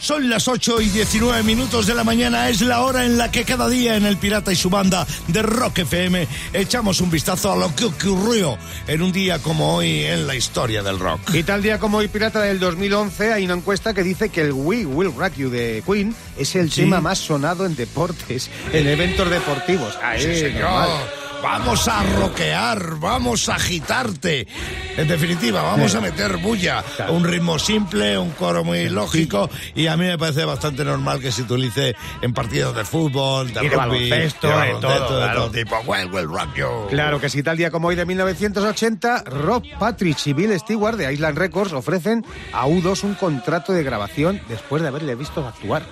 Son las 8 y 19 minutos de la mañana, es la hora en la que cada día en El Pirata y su banda de Rock FM echamos un vistazo a lo que ocurrió en un día como hoy en la historia del rock. Y tal día como hoy, Pirata del 2011, hay una encuesta que dice que el We Will Rock You de Queen es el Sí. tema más sonado en deportes, en eventos deportivos. Ahí, Sí, señor. normal. Vamos a roquear, vamos a agitarte. En definitiva, vamos a meter bulla. Un ritmo simple, un coro muy lógico. Y a mí me parece bastante normal que se utilice en partidos de fútbol, de Y de rugby, baloncesto, de baloncesto, todo, de claro. todo tipo. Well, well, rock you. Claro que sí, tal día como hoy de 1980, Rob Patrick y Bill Stewart de Island Records ofrecen a U2 un contrato de grabación después de haberle visto actuar.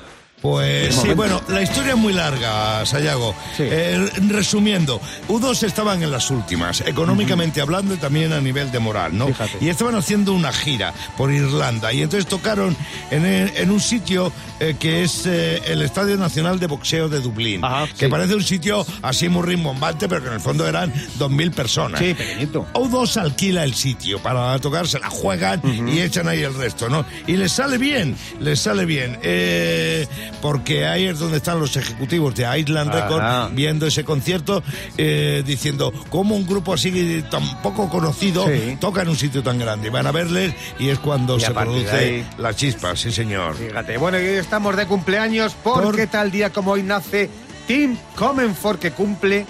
Pues sí, bueno, la historia es muy larga, Sayago. Sí. Eh, resumiendo, U2 estaban en las últimas, económicamente hablando y también a nivel de moral, ¿no? Fíjate. Y estaban haciendo una gira por Irlanda y entonces tocaron en, en un sitio eh, que es eh, el Estadio Nacional de Boxeo de Dublín, Ajá, que sí. parece un sitio así muy rimbombante, pero que en el fondo eran 2.000 personas. Sí, pequeñito. O2 alquila el sitio para tocar, se la juegan y echan ahí el resto, ¿no? Y les sale bien, les sale bien. Eh, porque ahí es donde están los ejecutivos de Island Ajá. Records viendo ese concierto, eh, diciendo cómo un grupo así tan poco conocido Sí. toca en un sitio tan grande. Van a verles y es cuando Y se produce ahí- la chispa, sí señor. Fíjate, bueno, y hoy estamos de cumpleaños porque Por- tal día como hoy nace Tim Comenfort que cumple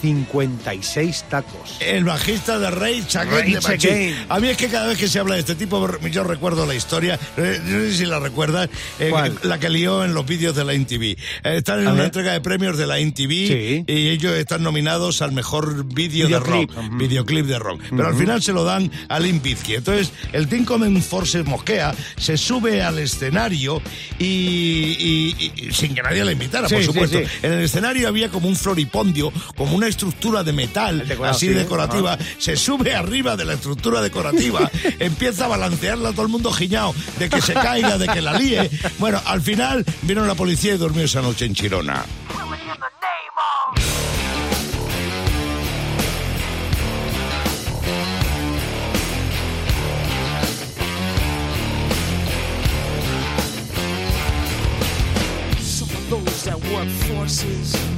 56 tacos. El bajista de Machine. Against. A mí es que cada vez que se habla de este tipo, yo recuerdo la historia, no sé si la recuerdas, eh, la que lió en los vídeos de la MTV. Eh, están en A una ver. entrega de premios de la MTV Sí. y ellos están nominados al mejor vídeo de rock, videoclip de rock. Pero al final se lo dan a Bizkit. Entonces, el Team Common Force mosquea, se sube al escenario y, y- y- sin que nadie le invitara, Sí, por supuesto. sí. En el escenario había como un floripondio, como una estructura de metal, Decorado, así sí, decorativa, se sube arriba de la estructura decorativa, empieza a balancearla todo el mundo giñao, de que se caiga, de que la líe. Bueno, al final vino la policía y durmió esa noche en Chirona. Some of those that work forces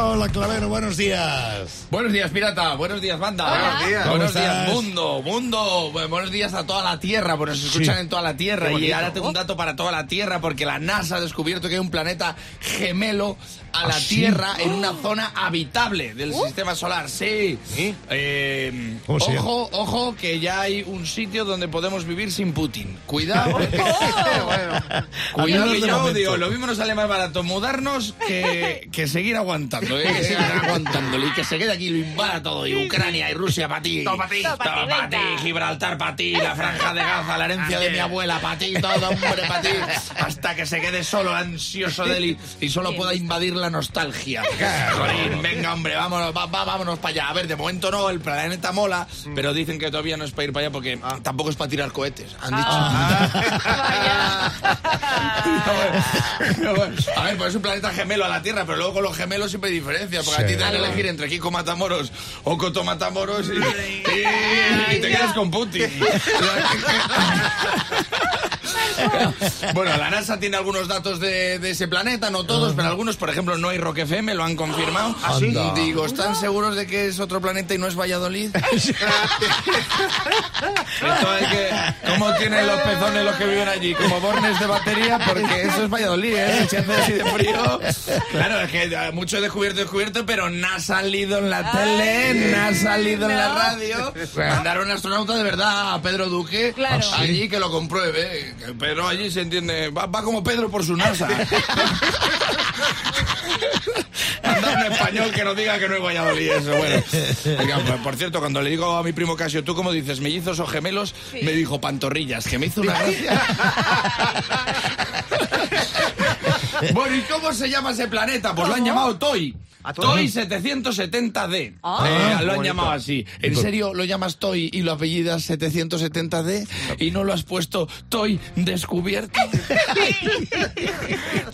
Hola, Clavero, buenos días. Buenos días, pirata. Buenos días, banda. Buenos días. Buenos ¿Cómo días, mundo. Mundo. Bu- Buenos días a toda la Tierra, porque nos escuchan Sí. en toda la Tierra. Y ahora tengo un dato para toda la Tierra, porque la NASA ha descubierto que hay un planeta gemelo a la ¿Ah, sí? Tierra en una zona habitable del sistema solar. Sí. ¿Sí? Eh, ¿Cómo se ojo, ojo, que ya hay un sitio donde podemos vivir sin Putin. Cuidado. bueno. Cuidado que yo digo, lo mismo nos sale más barato mudarnos que, que seguir aguantando, ¿eh? que seguir aguantándolo y que se quede aquí, lo invada todo, y Ucrania y Rusia para ti. Todo ti. Para ti. Gibraltar para ti, la franja de Gaza, la herencia de mi abuela para ti, todo hombre para ti, hasta que se quede solo, ansioso de él y, y solo pueda invadir la nostalgia. Jolín, venga hombre, vámonos, va- va- vámonos para allá. A ver, de momento no, el planeta mola, pero dicen que todavía no es para ir para allá porque tampoco es para tirar cohetes, han dicho. A ver, pues es un planeta gemelo a la Tierra, pero luego con los gemelos siempre hay diferencias, porque a ti te dan que elegir entre Kiko Matamoros o Coto Matamoros y, y- y te quedas con Putin. bueno, la NASA tiene algunos datos de, de ese planeta, no todos, pero algunos, por ejemplo, no hay Rock FM, lo han confirmado. ¿Ah, sí? Digo, ¿están seguros de que es otro planeta y no es Valladolid? Esto es que, ¿cómo tienen los pezones los que viven allí? Como bornes de batería, porque eso es Valladolid, ¿eh? Si hace así de frío. Claro, es que eh, mucho descubierto, descubierto, pero no ha salido en la tele, no ha salido en la radio. Mandaron un astronauta de verdad a Pedro Duque Claro. allí que lo compruebe. Que Pedro allí se entiende, va, va como Pedro por su NASA. Anda un español que no diga que no es Valladolid eso, bueno. Oiga, pues, por cierto, cuando le digo a mi primo Casio, ¿tú cómo dices? ¿Mellizos o gemelos? Me dijo pantorrillas, que me hizo una gracia. bueno, ¿y cómo se llama ese planeta? Pues lo han llamado Toy. ¿A Toy? Toy 770D. Ah. Eh, lo han llamado así. ¿En serio lo llamas Toy y lo apellidas 770D? ¿Y no lo has puesto Toy descubierto?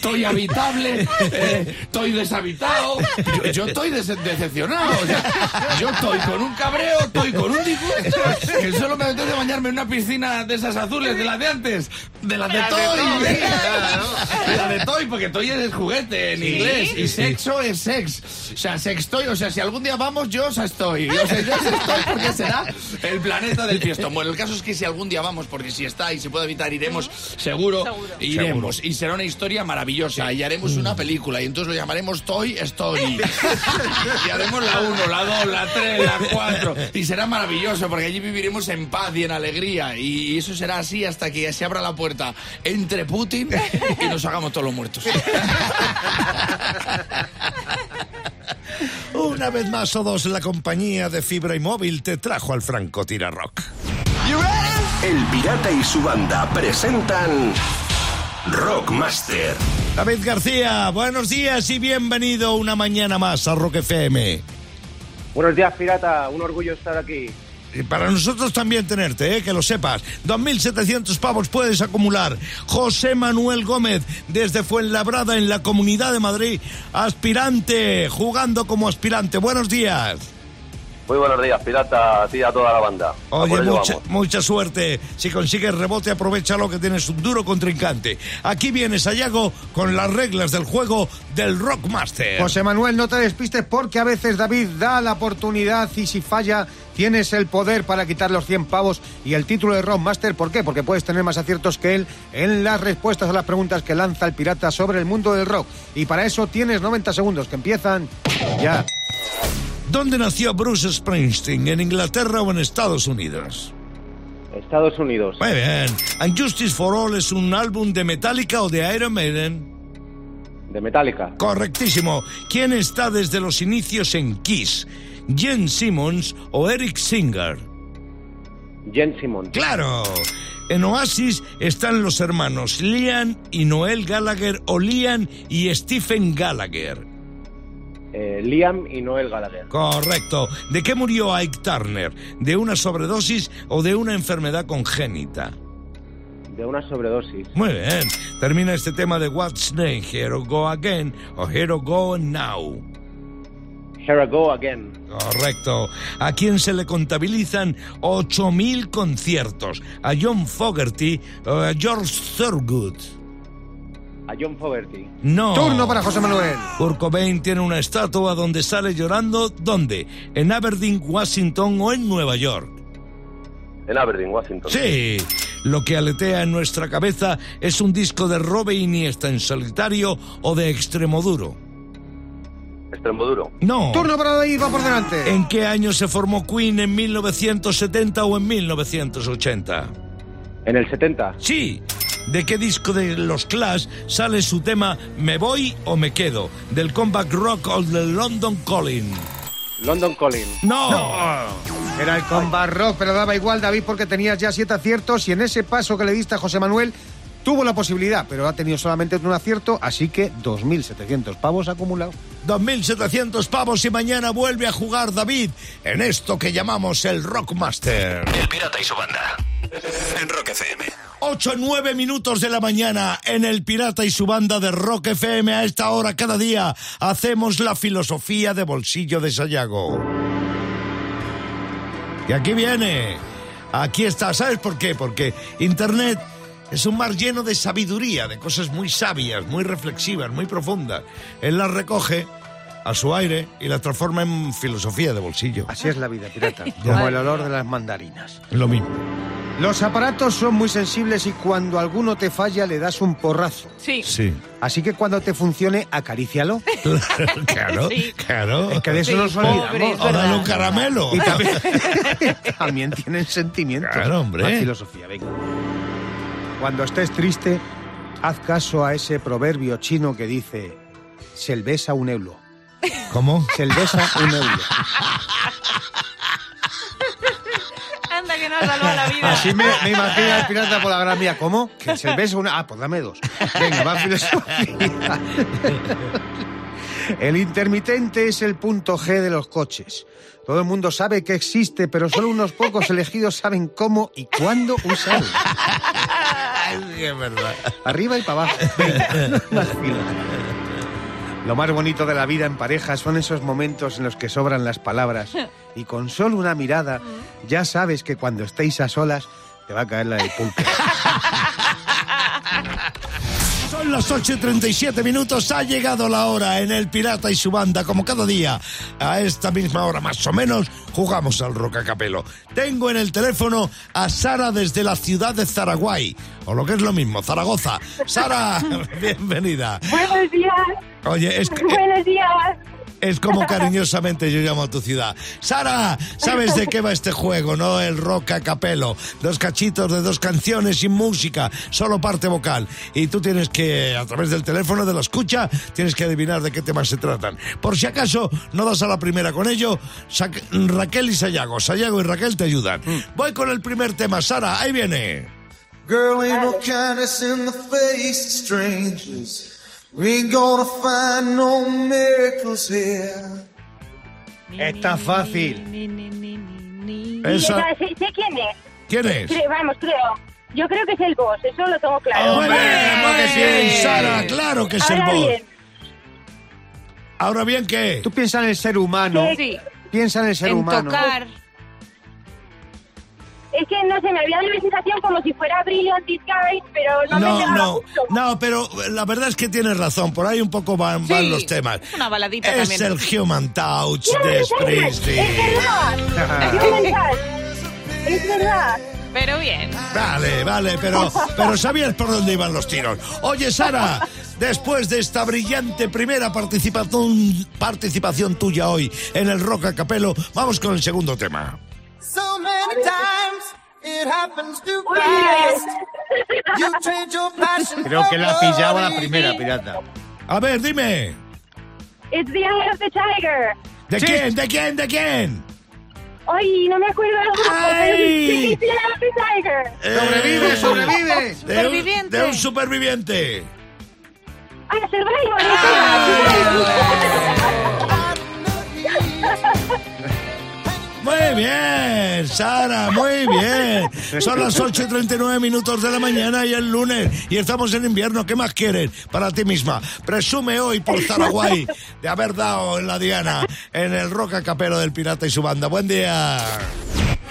Toy habitable, eh, Toy deshabitado. Yo, yo estoy des- decepcionado. o sea, yo estoy con un cabreo, estoy con un disgusto. Que solo me apetece bañarme en una piscina de esas azules, de las de antes. De las de Toy. De las de Toy, porque Toy es juguete en inglés. Y sexo es sex. O sea, sextoy. O sea, si algún día vamos, yo ya estoy. O sea, yo estoy porque será el planeta del fiestón. Bueno, el caso es que si algún día vamos, porque si está y se puede evitar, iremos seguro. Seguro. Iremos. Y será una historia maravillosa. Y haremos una película. Y entonces lo llamaremos Toy Story. y haremos la 1, la 2, la 3, la 4. Y será maravilloso porque allí viviremos en paz y en alegría. Y eso será así hasta que se abra la puerta entre Putin y nos hagamos todos los muertos. Una vez más, o dos, la compañía de fibra y móvil te trajo al Franco Rock. El Pirata y su banda presentan Rockmaster. David García, buenos días y bienvenido una mañana más a Rock FM. Buenos días, pirata. Un orgullo estar aquí. Y para nosotros también tenerte, ¿eh? que lo sepas. 2.700 pavos puedes acumular. José Manuel Gómez, desde Fuenlabrada, en la Comunidad de Madrid, aspirante, jugando como aspirante. Buenos días. Muy buenos días, pirata, a ti y a toda la banda. Oye, mucha, mucha suerte. Si consigues rebote, aprovechalo que tienes un duro contrincante. Aquí vienes, Sayago, con las reglas del juego del Rockmaster. José Manuel, no te despistes porque a veces David da la oportunidad y si falla Tienes el poder para quitar los 100 pavos y el título de Rockmaster. ¿Por qué? Porque puedes tener más aciertos que él en las respuestas a las preguntas que lanza el pirata sobre el mundo del rock. Y para eso tienes 90 segundos que empiezan ya. ¿Dónde nació Bruce Springsteen? ¿En Inglaterra o en Estados Unidos? Estados Unidos. Muy bien. ¿And Justice for All es un álbum de Metallica o de Iron Maiden? De Metallica. Correctísimo. ¿Quién está desde los inicios en Kiss? ¿Jen Simmons o Eric Singer? Jen Simmons. ¡Claro! En Oasis están los hermanos Liam y Noel Gallagher o Liam y Stephen Gallagher. Eh, Liam y Noel Gallagher. Correcto. ¿De qué murió Ike Turner? ¿De una sobredosis o de una enfermedad congénita? De una sobredosis. Muy bien. Termina este tema de What's Name, Here Go Again o Here Go Now. Here I go again. Correcto. ¿A quién se le contabilizan 8.000 conciertos? ¿A John Fogerty o a George Thorogood? A John Fogerty. No. Turno para José Manuel. Kurt Cobain tiene una estatua donde sale llorando. ¿Dónde? ¿En Aberdeen, Washington o en Nueva York? En Aberdeen, Washington. Sí. Lo que aletea en nuestra cabeza es un disco de Robe Iniesta en solitario o de Extremoduro. Extremoduro. No. Turno para David, va por delante. ¿En qué año se formó Queen? ¿En 1970 o en 1980? En el 70. Sí. ¿De qué disco de los Clash sale su tema Me voy o me quedo? ¿Del comeback rock o del London Calling? London Calling. No. Era el combat rock, pero daba igual, David, porque tenías ya siete aciertos y en ese paso que le diste a José Manuel tuvo la posibilidad, pero ha tenido solamente un acierto, así que 2.700 pavos acumulados. 2.700 pavos y mañana vuelve a jugar David en esto que llamamos el Rockmaster. El pirata y su banda. En Rock FM. 8 9 minutos de la mañana en el Pirata y su banda de Rock FM. A esta hora cada día hacemos la filosofía de bolsillo de Sayago. Y aquí viene. Aquí está. ¿Sabes por qué? Porque Internet es un mar lleno de sabiduría, de cosas muy sabias, muy reflexivas, muy profundas. Él las recoge a su aire y las transforma en filosofía de bolsillo. Así es la vida, pirata, como el olor de las mandarinas. Lo mismo. Los aparatos son muy sensibles y cuando alguno te falla le das un porrazo. Sí. Sí. Así que cuando te funcione, acarícialo. claro, Sí. claro. Es que de eso Sí, nos pobre, olvidamos. es O dale un caramelo. Y también, también tienen sentimientos. Claro, hombre. Más filosofía, venga. Cuando estés triste, haz caso a ese proverbio chino que dice: Se besa un euro. ¿Cómo? Se besa un euro. Anda que nos salvó la vida. Así me, me imagino al pirata por la gran vía. ¿Cómo? Que se besa una. Ah, pues dame dos. Venga, va filosofía. El intermitente es el punto G de los coches. Todo el mundo sabe que existe, pero solo unos pocos elegidos saben cómo y cuándo usarlo. Sí, es verdad. Arriba y para abajo. Venga, más fila. Lo más bonito de la vida en pareja son esos momentos en los que sobran las palabras y con solo una mirada ya sabes que cuando estéis a solas te va a caer la del pulpo. Son las 8 y 37 minutos. Ha llegado la hora en El Pirata y su banda. Como cada día, a esta misma hora más o menos, jugamos al Rocacapelo. Tengo en el teléfono a Sara desde la ciudad de Zaraguay. O lo que es lo mismo, Zaragoza. Sara, bienvenida. Buenos días, Oye, es, que- buenos días. Es como cariñosamente yo llamo a tu ciudad. Sara, ¿sabes de qué va este juego, no? El Rocacapelo. Dos cachitos de dos canciones sin música, solo parte vocal. Y tú tienes que, a través del teléfono, de la escucha, tienes que adivinar de qué temas se tratan. Por si acaso no das a la primera con ello, Sa- Raquel y Sayago. Sayago y Raquel te ayudan. Voy con el primer tema, Sara, ahí viene. Girl, ain't no kindness in the face of strangers. We ain't gonna find no miracles here. Está fácil. Esa- sé, sé quién es. ¿Quién es? Creo- vamos, creo. Yo creo que es el boss, eso lo tengo claro. Bien, muy bien, Sara, claro que es el Ahora voz. bien, Ahora bien, ¿qué? Tú piensas en el ser humano. Sí, Piensa en el ser en humano. tocar. Es que no sé, me había dado la sensación como si fuera Brilliant Disguise, pero no, me No, pegaba no, no, pero la verdad es que tienes razón, por ahí un poco van, van los temas. Una baladita Es también. el Human Touch de es verdad, Springsteen. Es verdad. Es verdad. Pero bien. Vale, vale, pero, pero sabías por dónde iban los tiros. Oye, Sara, después de esta brillante primera participación, participación tuya hoy en el Rock a Capelo, vamos con el segundo tema. So many times Creo que la ha for pillado a la primera, pirata. A ver, dime, It's the Eye of the Tiger. ¿de Sí. quién, de quién, de quién? Ay, no me acuerdo Ay. sí, sí, It's the Eye of the Tiger. ¡Sobrevive, Eh, sobrevive! de un- Superviviente. De un superviviente. Ah, Survivor. Muy bien, Sara, muy bien. Son las 8 y 39 minutos de la mañana y el lunes. Y estamos en invierno. ¿Qué más quieres para ti misma? Presume hoy por Zaraguay de haber dado en la diana en el Roca Capero del Pirata y su banda. Buen día.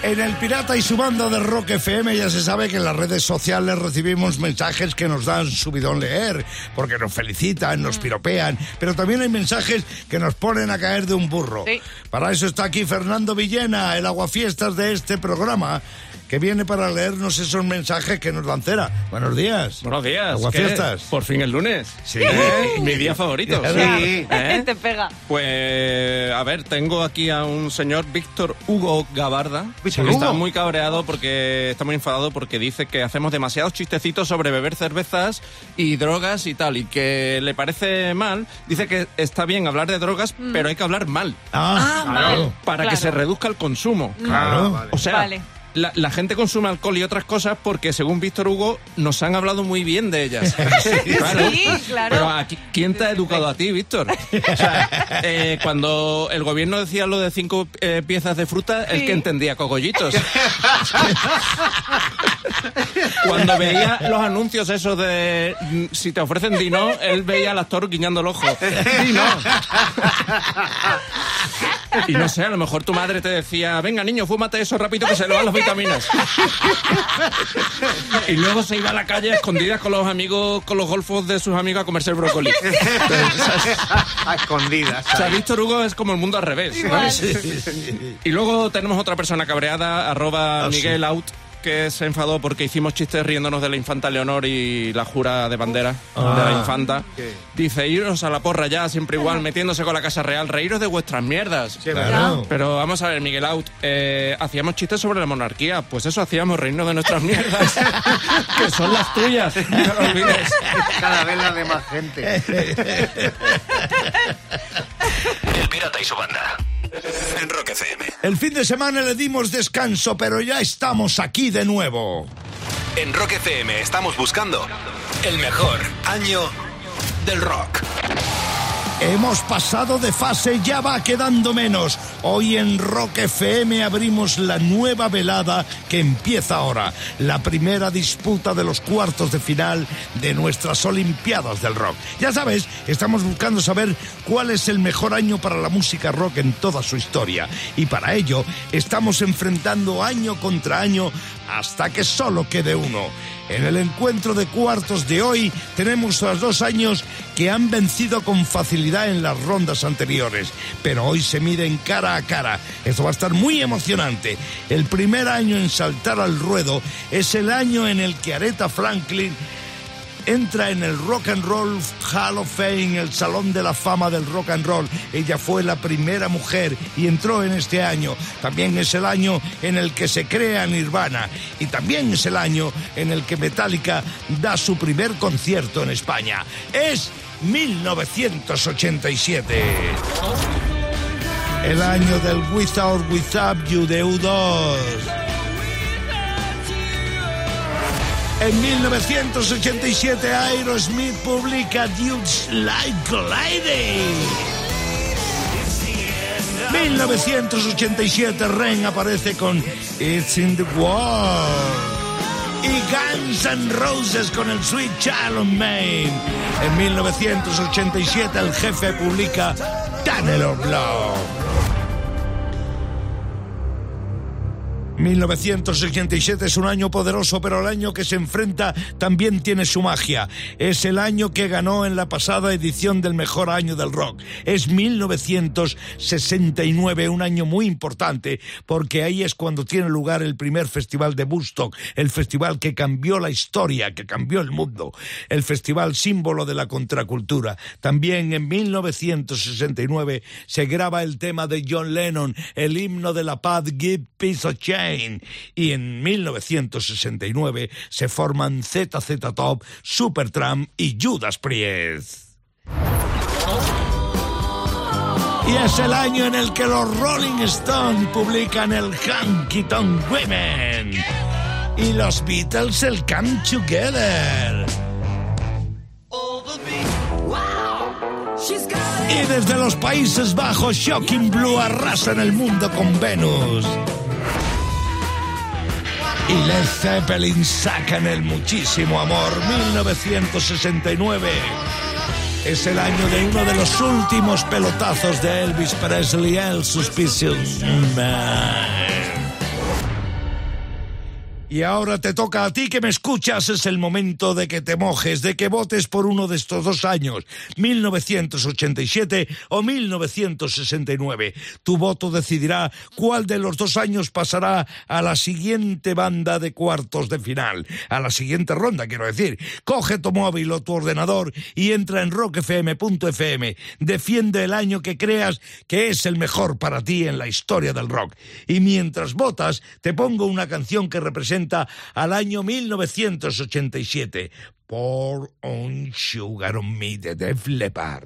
En el Pirata y su banda de Rock FM ya se sabe que en las redes sociales recibimos mensajes que nos dan subidón leer, porque nos felicitan, nos piropean, pero también hay mensajes que nos ponen a caer de un burro. Sí. Para eso está aquí Fernando Villena, el aguafiestas de este programa, que viene para leernos esos mensajes que nos lancera. Buenos días. Buenos días. Aguafiestas. ¿Qué? Por fin el lunes. Sí. ¿Eh? Mi día favorito. Sí. ¿Eh? Te pega. Pues, a ver, tengo aquí a un señor Víctor Hugo Gabarda. Víctor que Está muy cabreado porque está muy enfadado porque dice que hacemos demasiados chistecitos sobre beber cervezas y drogas y tal. Y que le parece mal. Dice que está bien hablar de drogas, pero hay que hablar mal. Ah, claro. Para que Claro. se reduzca el consumo. Claro. O sea, Vale. La, la gente consume alcohol y otras cosas porque, según Víctor Hugo, nos han hablado muy bien de ellas. Claro. Sí, claro. Pero aquí, ¿quién te ha educado a ti, Víctor? O sea, eh, cuando el gobierno decía lo de cinco eh, piezas de fruta, el Sí. que entendía cogollitos. Cuando veía los anuncios esos de mm, si te ofrecen Dino, él veía al actor guiñando el ojo. Dino. Y no sé, a lo mejor tu madre te decía, venga niño, fúmate eso rápido que se le van las vitaminas. Y luego se iba a la calle a escondidas con los amigos, con los golfos de sus amigos a comerse el brócoli. A escondidas. O sea, Víctor Hugo es como el mundo al revés. Y luego tenemos otra persona cabreada, arroba Ah, sí. Miguel Out, que se enfadó porque hicimos chistes riéndonos de la infanta Leonor y la jura de bandera de Ah. la infanta. Dice, iros a la porra ya, siempre igual, metiéndose con la Casa Real, reíros de vuestras mierdas. Claro. Pero vamos a ver, Miguel Out, eh, hacíamos chistes sobre la monarquía. Pues eso hacíamos, reírnos de nuestras mierdas, que son las tuyas. No lo olvides. Cada vez la de más gente. El pirata y su banda. En Rock FM. El fin de semana le dimos descanso, pero ya estamos aquí de nuevo. En Rock FM estamos buscando el mejor año del rock. Hemos pasado de fase, ya va quedando menos. Hoy en Rock FM abrimos la nueva velada que empieza ahora. La primera disputa de los cuartos de final de nuestras Olimpiadas del Rock. Ya sabes, estamos buscando saber cuál es el mejor año para la música rock en toda su historia. Y para ello estamos enfrentando año contra año hasta que solo quede uno. En el encuentro de cuartos de hoy tenemos a dos años que han vencido con facilidad en las rondas anteriores, pero hoy se miden cara a cara. Esto va a estar muy emocionante. El primer año en saltar al ruedo es el año en el que Aretha Franklin entra en el Rock and Roll Hall of Fame, el Salón de la Fama del Rock and Roll. Ella fue la primera mujer y entró en este año. También es el año en el que se crea Nirvana y también es el año en el que Metallica da su primer concierto en España. Es 1987. El año del Without Without You de U2. En 1987 Aerosmith publica Dudes Like Lady. 1987 Ren aparece con It's in the Wall. Y Guns N' Roses con el Sweet Child of Maine. En 1987 el jefe publica Tunnel of Love. 1987 es un año poderoso, pero el año que se enfrenta también tiene su magia. Es el año que ganó en la pasada edición del mejor año del rock. Es 1969, un año muy importante, porque ahí es cuando tiene lugar el primer festival de Woodstock, el festival que cambió la historia, que cambió el mundo, el festival símbolo de la contracultura. También en 1969 se graba el tema de John Lennon, el himno de la paz, Give Peace a Y en 1969 se forman ZZ Top, Supertramp y Judas Priest. Y es el año en el que los Rolling Stones publican el Honky Tonk Women y los Beatles el Come Together. Y desde los Países Bajos, Shocking Blue arrasan el mundo con Venus. Y Led Zeppelin sacan el muchísimo amor 1969. Es el año de uno de los últimos pelotazos de Elvis Presley, el Suspicious Man. Y ahora te toca a ti que me escuchas, es el momento de que te mojes, de que votes por uno de estos dos años, 1987 o 1969. Tu voto decidirá cuál de los dos años pasará a la siguiente banda de cuartos de final, a la siguiente ronda, quiero decir. Coge tu móvil o tu ordenador y entra en rockfm.fm. Defiende el año que creas que es el mejor para ti en la historia del rock. Y mientras votas, te pongo una canción que representa al año 1987. Pour on Sugar on Me de Def Leppard.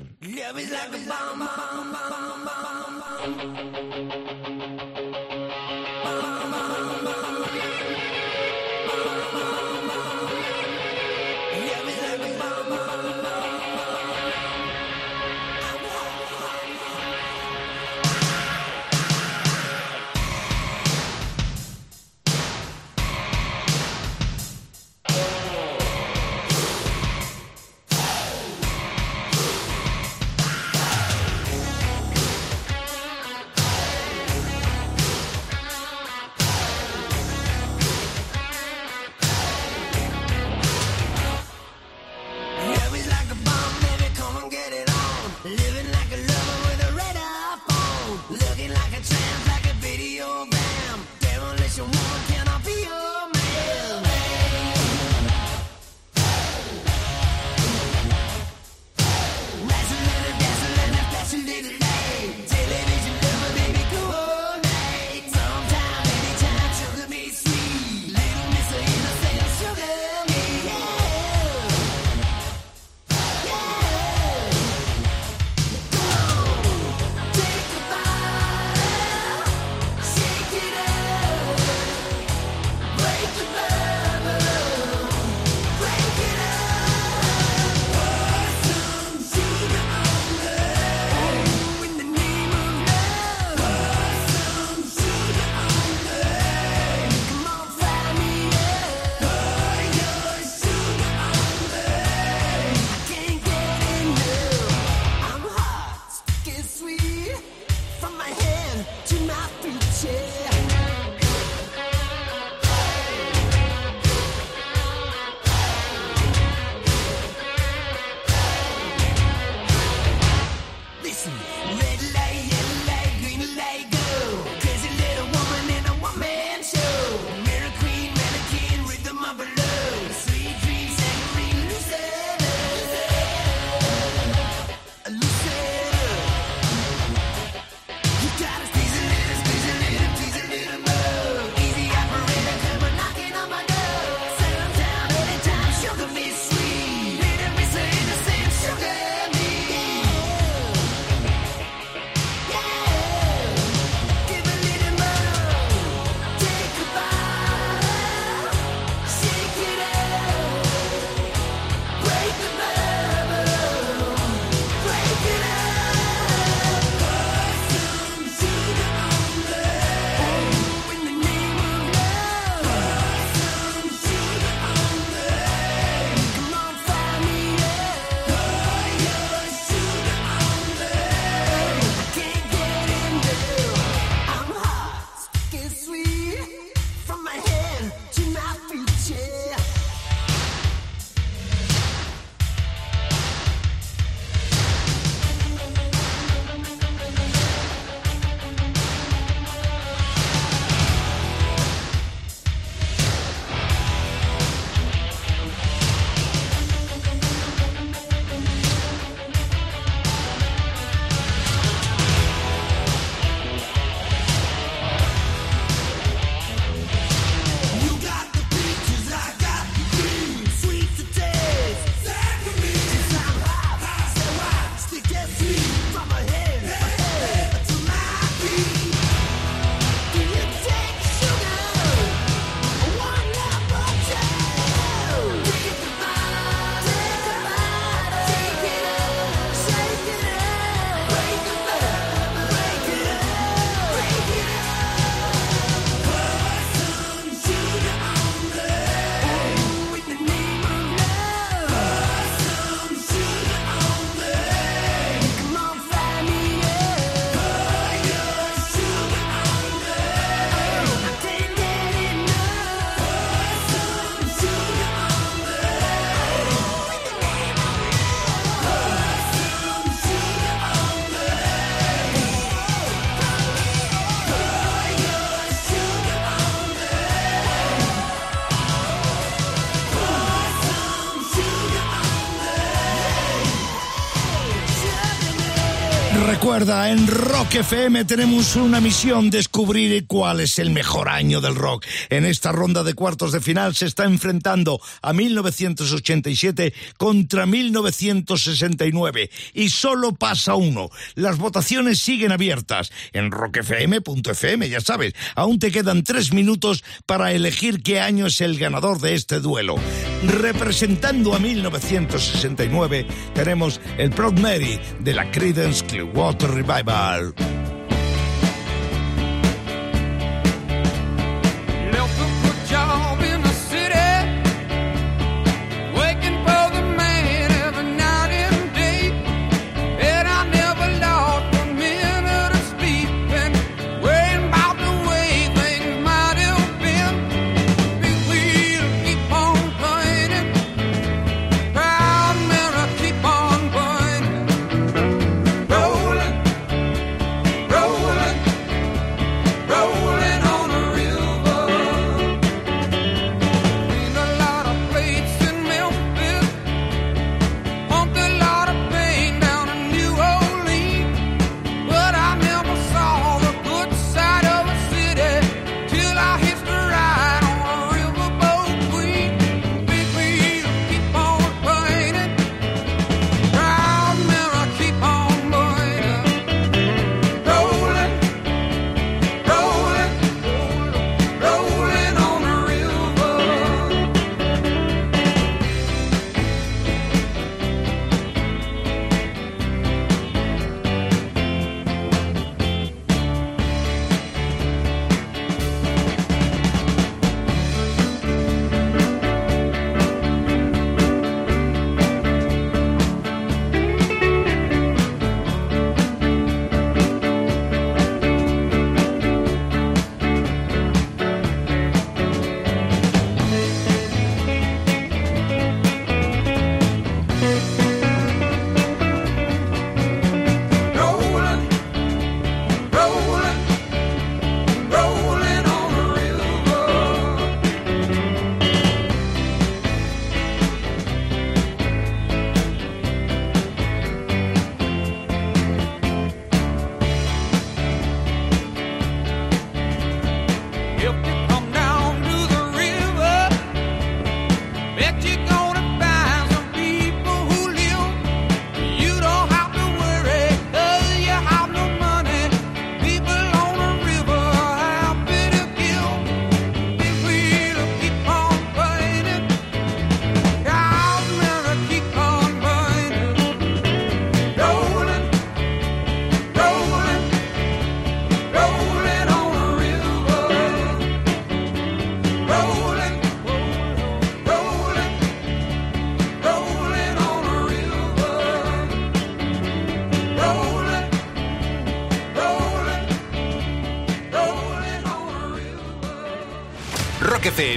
En Rock FM tenemos una misión, descubrir cuál es el mejor año del rock. En esta ronda de cuartos de final se está enfrentando a 1987 contra 1969 y solo pasa uno. Las votaciones siguen abiertas en rockfm.fm, ya sabes. Aún te quedan tres minutos para elegir qué año es el ganador de este duelo. Representando a 1969 tenemos el Proud Mary de la Creedence Clearwater Revival.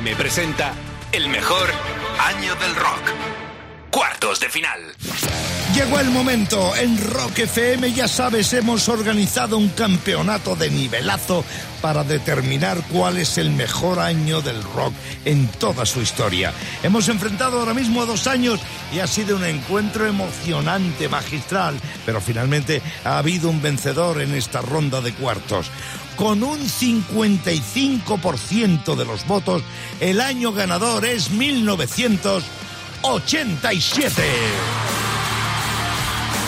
FM presenta el mejor año del rock. Cuartos de final. Llegó el momento. En Rock FM, ya sabes, hemos organizado un campeonato de nivelazo para determinar cuál es el mejor año del rock en toda su historia. Hemos enfrentado ahora mismo a dos años y ha sido un encuentro emocionante, magistral, pero finalmente ha habido un vencedor en esta ronda de cuartos. Con un 55% de los votos, el año ganador es 1987.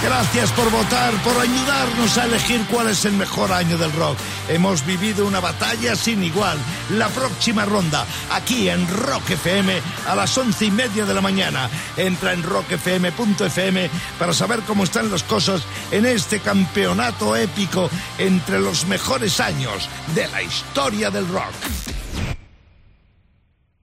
Gracias por votar, por ayudarnos a elegir cuál es el mejor año del rock. Hemos vivido una batalla sin igual. La próxima ronda, aquí en Rock FM, a las once y media de la mañana. Entra en rockfm.fm para saber cómo están las cosas en este campeonato épico entre los mejores años de la historia del rock.